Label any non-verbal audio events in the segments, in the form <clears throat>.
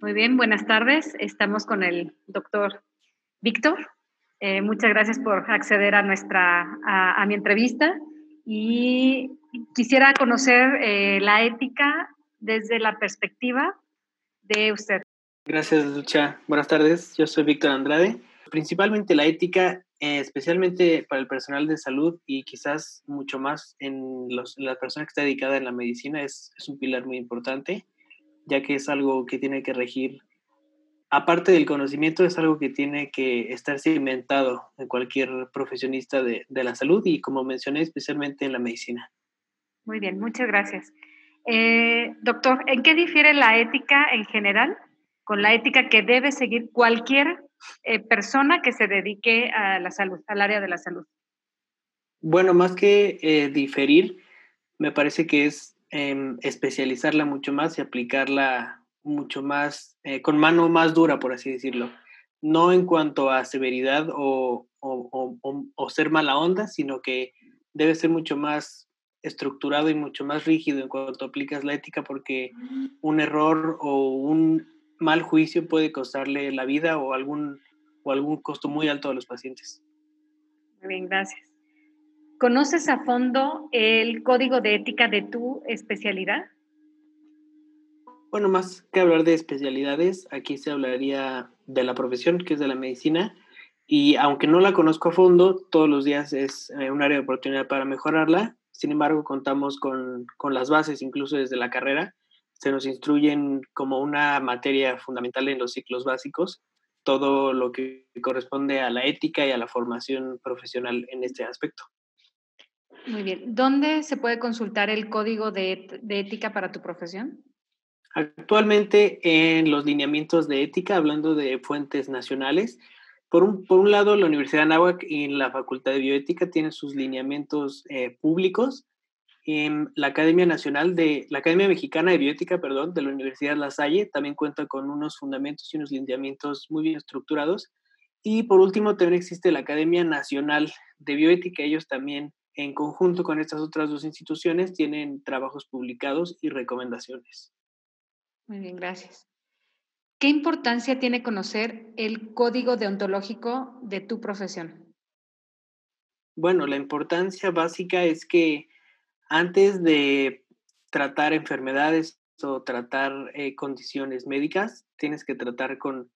Muy bien, buenas tardes. Estamos con el doctor Víctor. Eh, muchas gracias por acceder a nuestra a, mi entrevista y quisiera conocer eh, la ética desde la perspectiva de usted. Gracias, Lucha. Buenas tardes. Yo soy Víctor Andrade. Principalmente la ética, eh, especialmente para el personal de salud y quizás mucho más en, los, la persona que está dedicada en la medicina, es, es un pilar muy importante, ya que es algo que tiene que regir aparte del conocimiento, es algo que tiene que estar cimentado en cualquier profesionista de, la salud y, como mencioné, especialmente en la medicina. Muy bien, muchas gracias. Eh, doctor, ¿en qué difiere la ética en general con la ética que debe seguir cualquier eh, persona que se dedique a la salud, al área de la salud? Bueno, más que eh, diferir, me parece que es em, especializarla mucho más y aplicarla mucho más, eh, con mano más dura, por así decirlo. No en cuanto a severidad o, ser mala onda, sino que debe ser mucho más estructurado y mucho más rígido en cuanto aplicas la ética, porque un error o un mal juicio puede costarle la vida o algún, o algún costo muy alto a los pacientes. Muy bien, gracias. ¿Conoces a fondo el código de ética de tu especialidad? Bueno, más que hablar de especialidades, aquí se hablaría de la profesión, que es de la medicina, y aunque no la conozco a fondo, todos los días es eh, un área de oportunidad para mejorarla. Sin embargo, contamos con, con las bases, incluso desde la carrera. Se nos instruyen como una materia fundamental en los ciclos básicos, todo lo que corresponde a la ética y a la formación profesional en este aspecto. Muy bien. ¿Dónde se puede consultar el código de, de ética para tu profesión? Actualmente en los lineamientos de ética, hablando de fuentes nacionales, por un, por un lado la Universidad de Anáhuac y la Facultad de Bioética tienen sus lineamientos eh, públicos. En la Academia Nacional de, la Academia Mexicana de Bioética, perdón, de la Universidad La Salle también cuenta con unos fundamentos y unos lineamientos muy bien estructurados. Y por último también existe la Academia Nacional de Bioética. Ellos también, en conjunto con estas otras dos instituciones, tienen trabajos publicados y recomendaciones. Muy bien, gracias. ¿Qué importancia tiene conocer el código deontológico de tu profesión? Bueno, la importancia básica es que antes de tratar enfermedades o tratar eh, condiciones médicas, tienes que tratar con,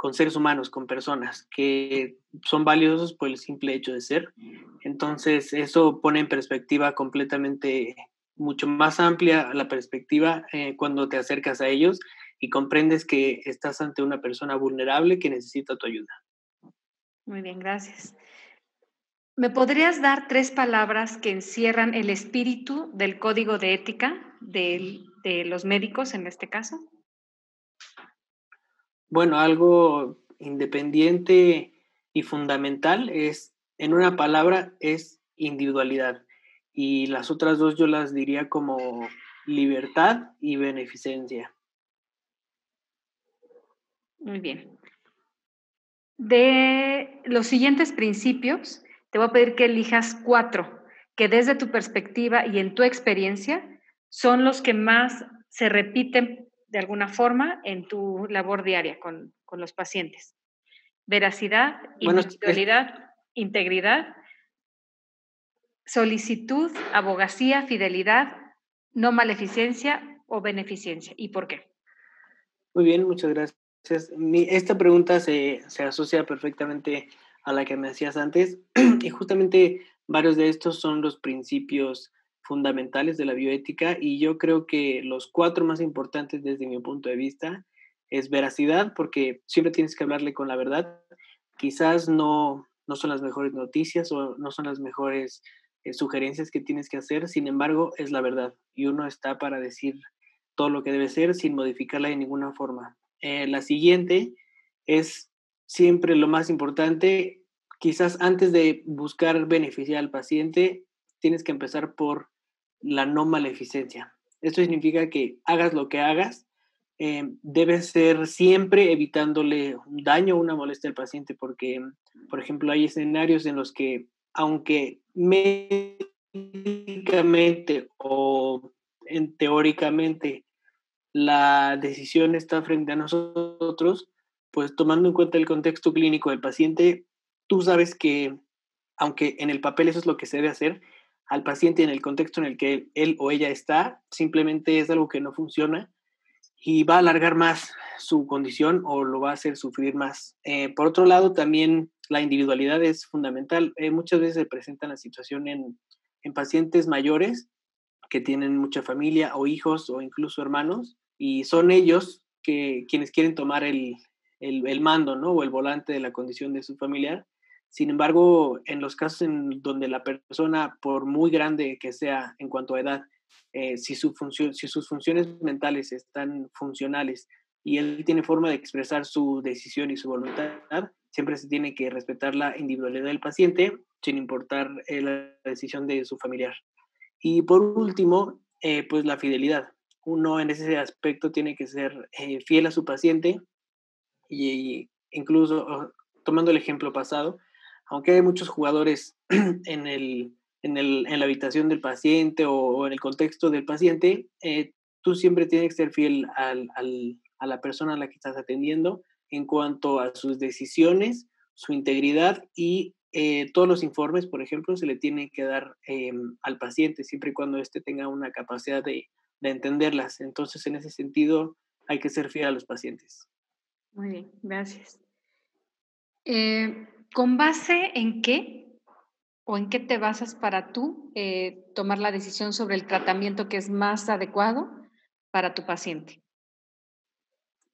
con seres humanos, con personas que son valiosos por el simple hecho de ser. Entonces, eso pone en perspectiva completamente mucho más amplia la perspectiva eh, cuando te acercas a ellos y comprendes que estás ante una persona vulnerable que necesita tu ayuda. Muy bien, gracias. ¿Me podrías dar tres palabras que encierran el espíritu del código de ética de, de los médicos en este caso? Bueno, algo independiente y fundamental es, en una palabra, es individualidad y las otras dos yo las diría como libertad y beneficencia. Muy bien. De los siguientes principios, te voy a pedir que elijas cuatro que desde tu perspectiva y en tu experiencia son los que más se repiten de alguna forma en tu labor diaria con, los pacientes. Veracidad, individualidad, integridad, solicitud, abogacía, fidelidad, no maleficencia o beneficencia. ¿Y por qué? Muy bien, muchas gracias. esta pregunta se, se, asocia perfectamente a la que me hacías antes <clears throat> y justamente varios de estos son los principios fundamentales de la bioética y yo creo que los cuatro más importantes desde mi punto de vista es veracidad porque siempre tienes que hablarle con la verdad. Quizás no, no son las mejores noticias o no son las mejores eh, sugerencias que tienes que hacer, sin embargo, es la verdad y uno está para decir todo lo que debe ser sin modificarla de ninguna forma. Eh, la siguiente es siempre lo más importante, quizás antes de buscar beneficiar al paciente, tienes que empezar por la no maleficencia. Esto significa que hagas lo que hagas, eh, debes ser siempre evitándole un daño o una molestia al paciente, porque, por ejemplo, hay escenarios en los que aunque médicamente o en, teóricamente la decisión está frente a nosotros, pues tomando en cuenta el contexto clínico del paciente, tú sabes que, aunque en el papel eso es lo que se debe hacer, al paciente en el contexto en el que él, o ella está, simplemente es algo que no funciona y va a alargar más su condición o lo va a hacer sufrir más. Eh, por otro lado, también la individualidad es fundamental. Eh, muchas veces se presenta la situación en, en pacientes mayores que tienen mucha familia o hijos o incluso hermanos y son ellos que, quienes quieren tomar el, el, mando ¿no? o el volante de la condición de su familiar. Sin embargo, en los casos en donde la persona, por muy grande que sea en cuanto a edad, eh, si, su función, si sus funciones mentales están funcionales y él tiene forma de expresar su decisión y su voluntad, siempre se tiene que respetar la individualidad del paciente sin importar eh, la decisión de su familiar. Y por último, eh, pues la fidelidad. Uno en ese aspecto tiene que ser fiel a su paciente y, incluso tomando el ejemplo pasado, aunque hay muchos jugadores <clears throat> en, el, en, el, en la habitación del paciente o, en el contexto del paciente, eh, tú siempre tienes que ser fiel al, al, a la persona a la que estás atendiendo en cuanto a sus decisiones, su integridad y eh, todos los informes, por ejemplo, se le tienen que dar em, al paciente siempre y cuando éste tenga una capacidad de, entenderlas. Entonces, en ese sentido, hay que ser fiel a los pacientes. Muy bien, gracias. Eh, ¿Con base en qué o en qué te basas para tú eh, tomar la decisión sobre el tratamiento que es más adecuado para tu paciente?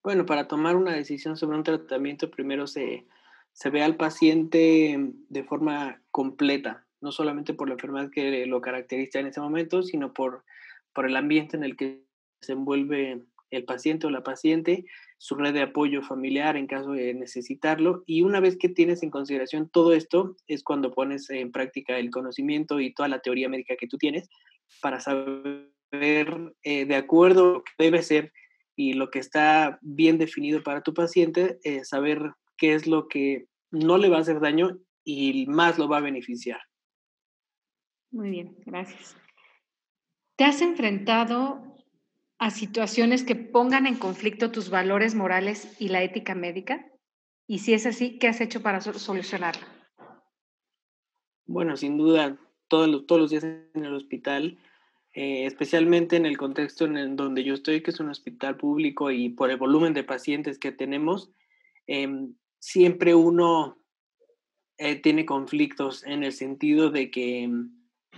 Bueno, para tomar una decisión sobre un tratamiento, primero se, se ve al paciente de forma completa, no solamente por la enfermedad que lo caracteriza en ese momento, sino por, por el ambiente en el que se envuelve el paciente o la paciente, su red de apoyo familiar en caso de necesitarlo. Y una vez que tienes en consideración todo esto, es cuando pones en práctica el conocimiento y toda la teoría médica que tú tienes para saber eh, de acuerdo a lo que debe ser y lo que está bien definido para tu paciente, eh, saber qué es lo que no le va a hacer daño y más lo va a beneficiar. Muy bien, gracias. ¿Te has enfrentado a situaciones que pongan en conflicto tus valores morales y la ética médica? Y si es así, ¿qué has hecho para solucionarlo? Bueno, sin duda, todos los, todos los días en el hospital, eh, especialmente en el contexto en donde yo estoy, que es un hospital público y por el volumen de pacientes que tenemos, em, siempre uno eh, tiene conflictos en el sentido de que mm,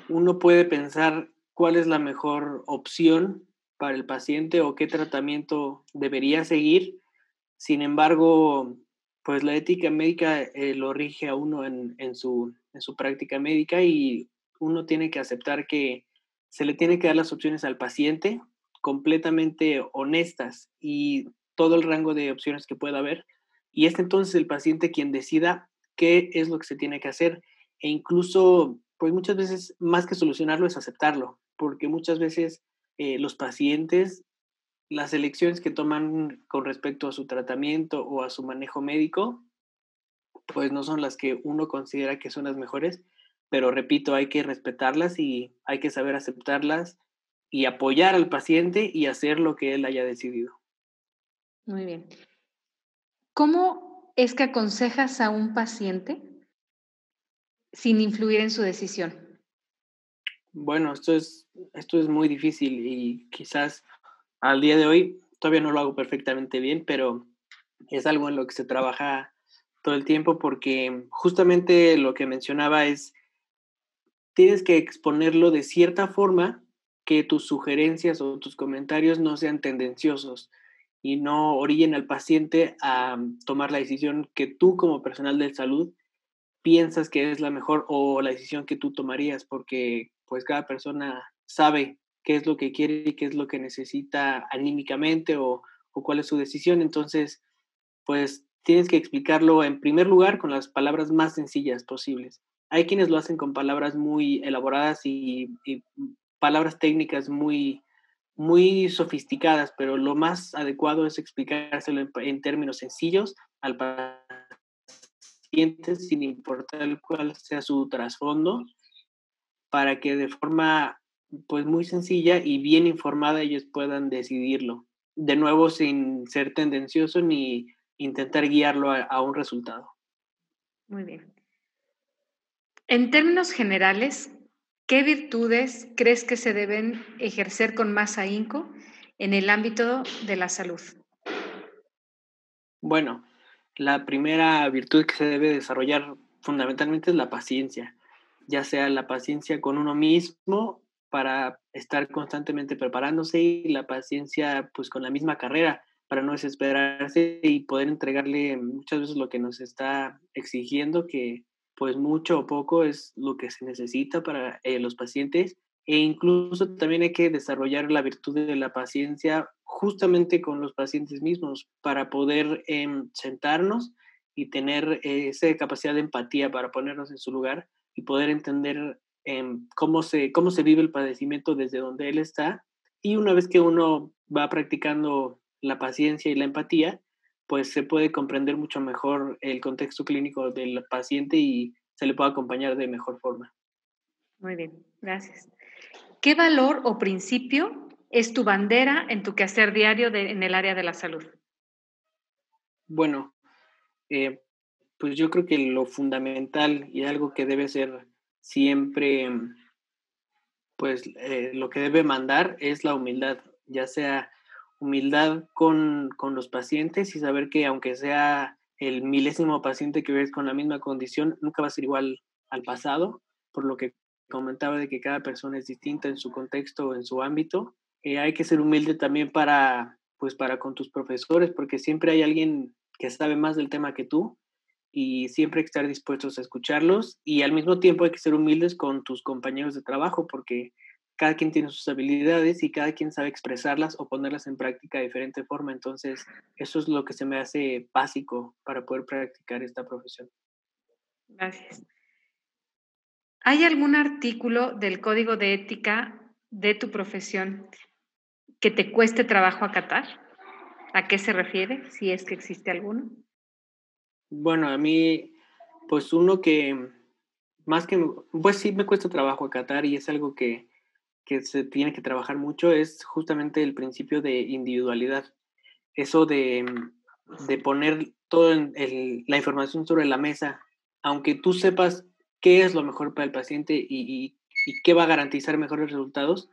uno puede pensar cuál es la mejor opción para el paciente o qué tratamiento debería seguir. Sin embargo, pues la ética médica eh, lo rige a uno en, su, en su práctica médica y uno tiene que aceptar que se le tiene que dar las opciones al paciente completamente honestas y todo el rango de opciones que pueda haber y es entonces el paciente quien decida qué es lo que se tiene que hacer e incluso, pues muchas veces más que solucionarlo es aceptarlo, porque muchas veces eh, los pacientes, las elecciones que toman con respecto a su tratamiento o a su manejo médico, pues no son las que uno considera que son las mejores, pero repito, hay que respetarlas y hay que saber aceptarlas y apoyar al paciente y hacer lo que él haya decidido. Muy bien. ¿Cómo es que aconsejas a un paciente sin influir en su decisión? Bueno, esto es, esto es muy difícil y quizás al día de hoy todavía no lo hago perfectamente bien, pero es algo en lo que se trabaja todo el tiempo porque justamente lo que mencionaba es, tienes que exponerlo de cierta forma que tus sugerencias o tus comentarios no sean tendenciosos y no orillen al paciente a tomar la decisión que tú como personal de salud piensas que es la mejor o la decisión que tú tomarías, porque pues cada persona sabe qué es lo que quiere y qué es lo que necesita anímicamente o, o cuál es su decisión. Entonces, pues tienes que explicarlo en primer lugar con las palabras más sencillas posibles. Hay quienes lo hacen con palabras muy elaboradas y, palabras técnicas muy, muy sofisticadas, pero lo más adecuado es explicárselo en, términos sencillos al paciente, sin importar cuál sea su trasfondo, para que de forma pues muy sencilla y bien informada ellos puedan decidirlo. de nuevo sin ser tendencioso ni intentar guiarlo a, un resultado. Muy bien. En términos generales, ¿qué virtudes crees que se deben ejercer con más ahínco en el ámbito de la salud? Bueno, la primera virtud que se debe desarrollar fundamentalmente es la paciencia, ya sea la paciencia con uno mismo para estar constantemente preparándose y la paciencia pues con la misma carrera para no desesperarse y poder entregarle muchas veces lo que nos está exigiendo, que pues mucho o poco es lo que se necesita para eh, los pacientes. E incluso también hay que desarrollar la virtud de la paciencia justamente con los pacientes mismos para poder em, sentarnos y tener esa capacidad de empatía para ponernos en su lugar y poder entender em, cómo, se, cómo se vive el padecimiento desde donde él está. Y una vez que uno va practicando la paciencia y la empatía, pues se puede comprender mucho mejor el contexto clínico del paciente y se le puede acompañar de mejor forma. Muy bien, gracias. ¿Qué valor o principio es tu bandera en tu quehacer diario en el área de la salud? Bueno, eh, pues yo creo que lo fundamental y algo que debe ser siempre, pues eh, lo que debe mandar es la humildad, ya sea humildad con, con, los pacientes y saber que aunque sea el milésimo paciente que ves con la misma condición, nunca va a ser igual al pasado, por lo que comentaba de que cada persona es distinta en su contexto o en su ámbito. Eh, hay que ser humilde también para, pues para con tus profesores, porque siempre hay alguien que sabe más del tema que tú y siempre hay que estar dispuestos a escucharlos y al mismo tiempo hay que ser humildes con tus compañeros de trabajo porque cada quien tiene sus habilidades y cada quien sabe expresarlas o ponerlas en práctica de diferente forma. Entonces, eso es lo que se me hace básico para poder practicar esta profesión. Gracias. ¿Hay algún artículo del código de ética de tu profesión que te cueste trabajo acatar? ¿A qué se refiere? Si es que existe alguno. Bueno, a mí, pues uno que más que, pues sí me cuesta trabajo acatar y es algo que que se tiene que trabajar mucho es justamente el principio de individualidad. Eso de, de poner toda la información sobre la mesa, aunque tú sepas qué es lo mejor para el paciente y, y, y, qué va a garantizar mejores resultados,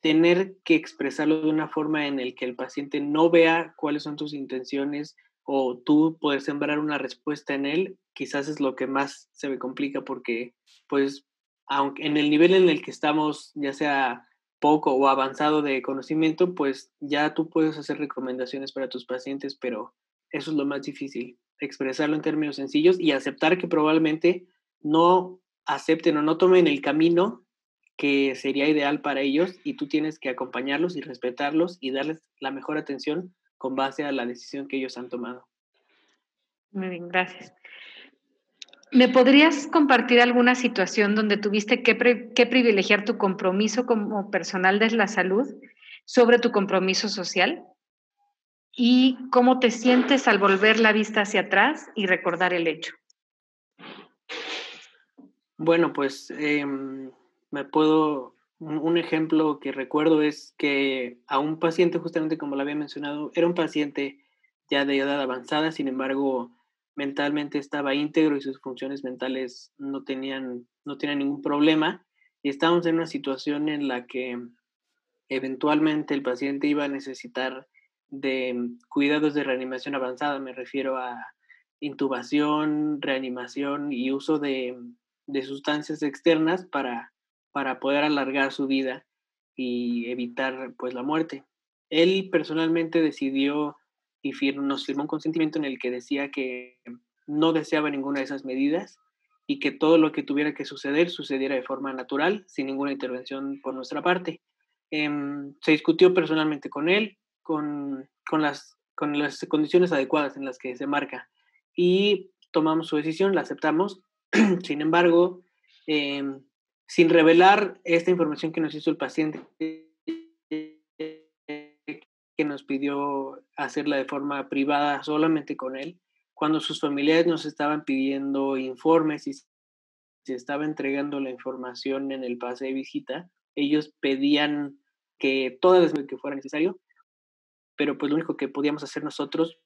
tener que expresarlo de una forma en el que el paciente no vea cuáles son tus intenciones o tú poder sembrar una respuesta en él, quizás es lo que más se me complica porque pues aunque en el nivel en el que estamos, ya sea poco o avanzado de conocimiento, pues ya tú puedes hacer recomendaciones para tus pacientes, pero eso es lo más difícil, expresarlo en términos sencillos y aceptar que probablemente no acepten o no tomen el camino que sería ideal para ellos y tú tienes que acompañarlos y respetarlos y darles la mejor atención con base a la decisión que ellos han tomado. Muy bien, gracias. ¿Me podrías compartir alguna situación donde tuviste que, privilegiar tu compromiso como personal de la salud sobre tu compromiso social? ¿Y cómo te sientes al volver la vista hacia atrás y recordar el hecho? Bueno, pues em, me puedo, un, ejemplo que recuerdo es que a un paciente, justamente como lo había mencionado, era un paciente ya de edad avanzada, sin embargo, mentalmente estaba íntegro y sus funciones mentales no tenían, no tenían ningún problema. Y estábamos en una situación en la que eventualmente el paciente iba a necesitar de cuidados de reanimación avanzada, me refiero a intubación, reanimación y uso de, de sustancias externas para, para poder alargar su vida y evitar pues la muerte. Él personalmente decidió y nos firmó un consentimiento en el que decía que no deseaba ninguna de esas medidas y que todo lo que tuviera que suceder sucediera de forma natural, sin ninguna intervención por nuestra parte. Em, se discutió personalmente con él, con, con, las, con las condiciones adecuadas en las que se marca y tomamos su decisión, la aceptamos. <clears throat> sin embargo, em, sin revelar esta información que nos hizo el paciente, que nos pidió hacerla de forma privada solamente con él, cuando sus familiares nos estaban pidiendo informes y se estaba entregando la información en el pase de visita, ellos pedían que todas las veces que fuera necesario, pero pues lo único que podíamos hacer nosotros,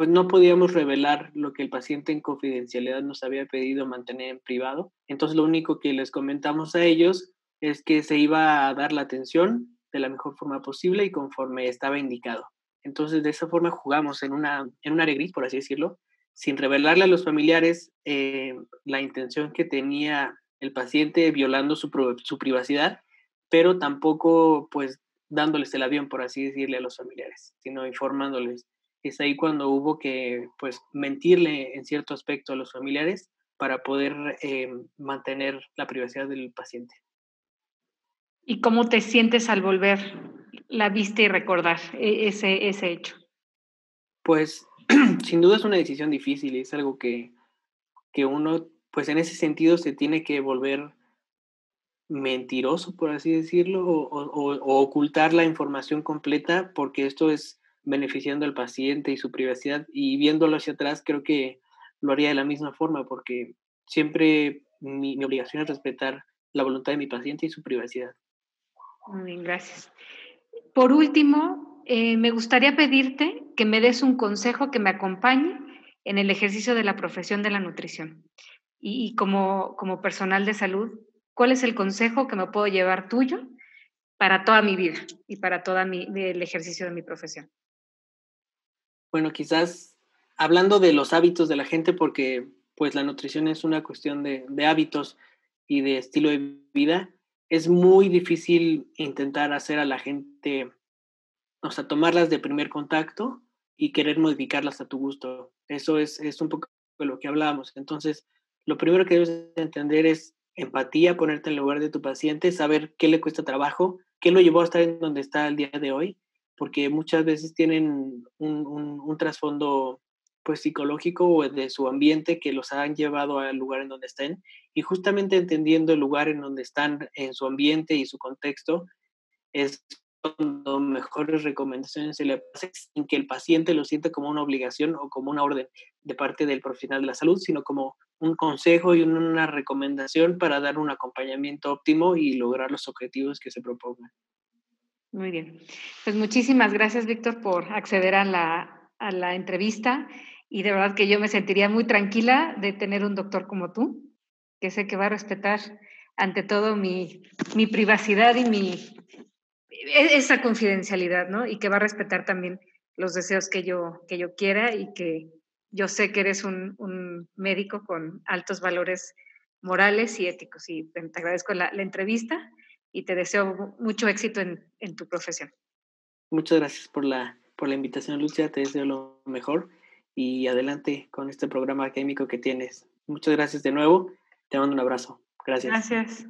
pues no podíamos revelar lo que el paciente en confidencialidad nos había pedido mantener en privado. Entonces lo único que les comentamos a ellos es que se iba a dar la atención de la mejor forma posible y conforme estaba indicado. Entonces de esa forma jugamos en una, en un área por así decirlo, sin revelarle a los familiares eh, la intención que tenía el paciente violando su, su privacidad, pero tampoco pues dándoles el avión, por así decirle, a los familiares, sino informándoles. Es ahí cuando hubo que pues mentirle en cierto aspecto a los familiares para poder eh, mantener la privacidad del paciente. ¿Y cómo te sientes al volver la vista y recordar e-, ese, ese hecho? Pues <clears throat> sin duda es una decisión difícil y es algo que, que uno, pues en ese sentido se tiene que volver mentiroso, por así decirlo, o, ocultar la información completa, porque esto es beneficiando al paciente y su privacidad. Y viéndolo hacia atrás, creo que lo haría de la misma forma, porque siempre mi, obligación es respetar la voluntad de mi paciente y su privacidad. Muy bien, gracias. Por último, eh, me gustaría pedirte que me des un consejo que me acompañe en el ejercicio de la profesión de la nutrición. Y, como, como personal de salud, ¿cuál es el consejo que me puedo llevar tuyo para toda mi vida y para todo el ejercicio de mi profesión? Bueno, quizás hablando de los hábitos de la gente, porque pues la nutrición es una cuestión de, hábitos y de estilo de vida, es muy difícil intentar hacer a la gente, o sea, tomarlas de primer contacto y querer modificarlas a tu gusto. Eso es, es un poco de lo que hablábamos. Entonces, lo primero que debes entender es empatía, ponerte en el lugar de tu paciente, saber qué le cuesta trabajo, qué lo llevó a estar en donde está el día de hoy, porque muchas veces tienen un, trasfondo pues psicológico o de su ambiente que los han llevado al lugar en donde estén y justamente entendiendo el lugar en donde están en su ambiente y su contexto es cuando mejores recomendaciones se le hacen sin que el paciente lo sienta como una obligación o como una orden de parte del profesional de la salud, sino como un consejo y una recomendación para dar un acompañamiento óptimo y lograr los objetivos que se propongan. Muy bien. Pues muchísimas gracias, Víctor, por acceder a la, a la entrevista y de verdad que yo me sentiría muy tranquila de tener un doctor como tú, que sé que va a respetar ante todo mi, mi privacidad y mi, e, esa confidencialidad, ¿no? Y que va a respetar también los deseos que yo, que yo quiera y que yo sé que eres un, un médico con altos valores morales y éticos. Y te agradezco la, la entrevista y te deseo mucho éxito en, en, tu profesión. Muchas gracias por la, por la invitación, Lucia. Te deseo lo mejor y adelante con este programa académico que tienes. Muchas gracias de nuevo. Te mando un abrazo. Gracias. Gracias.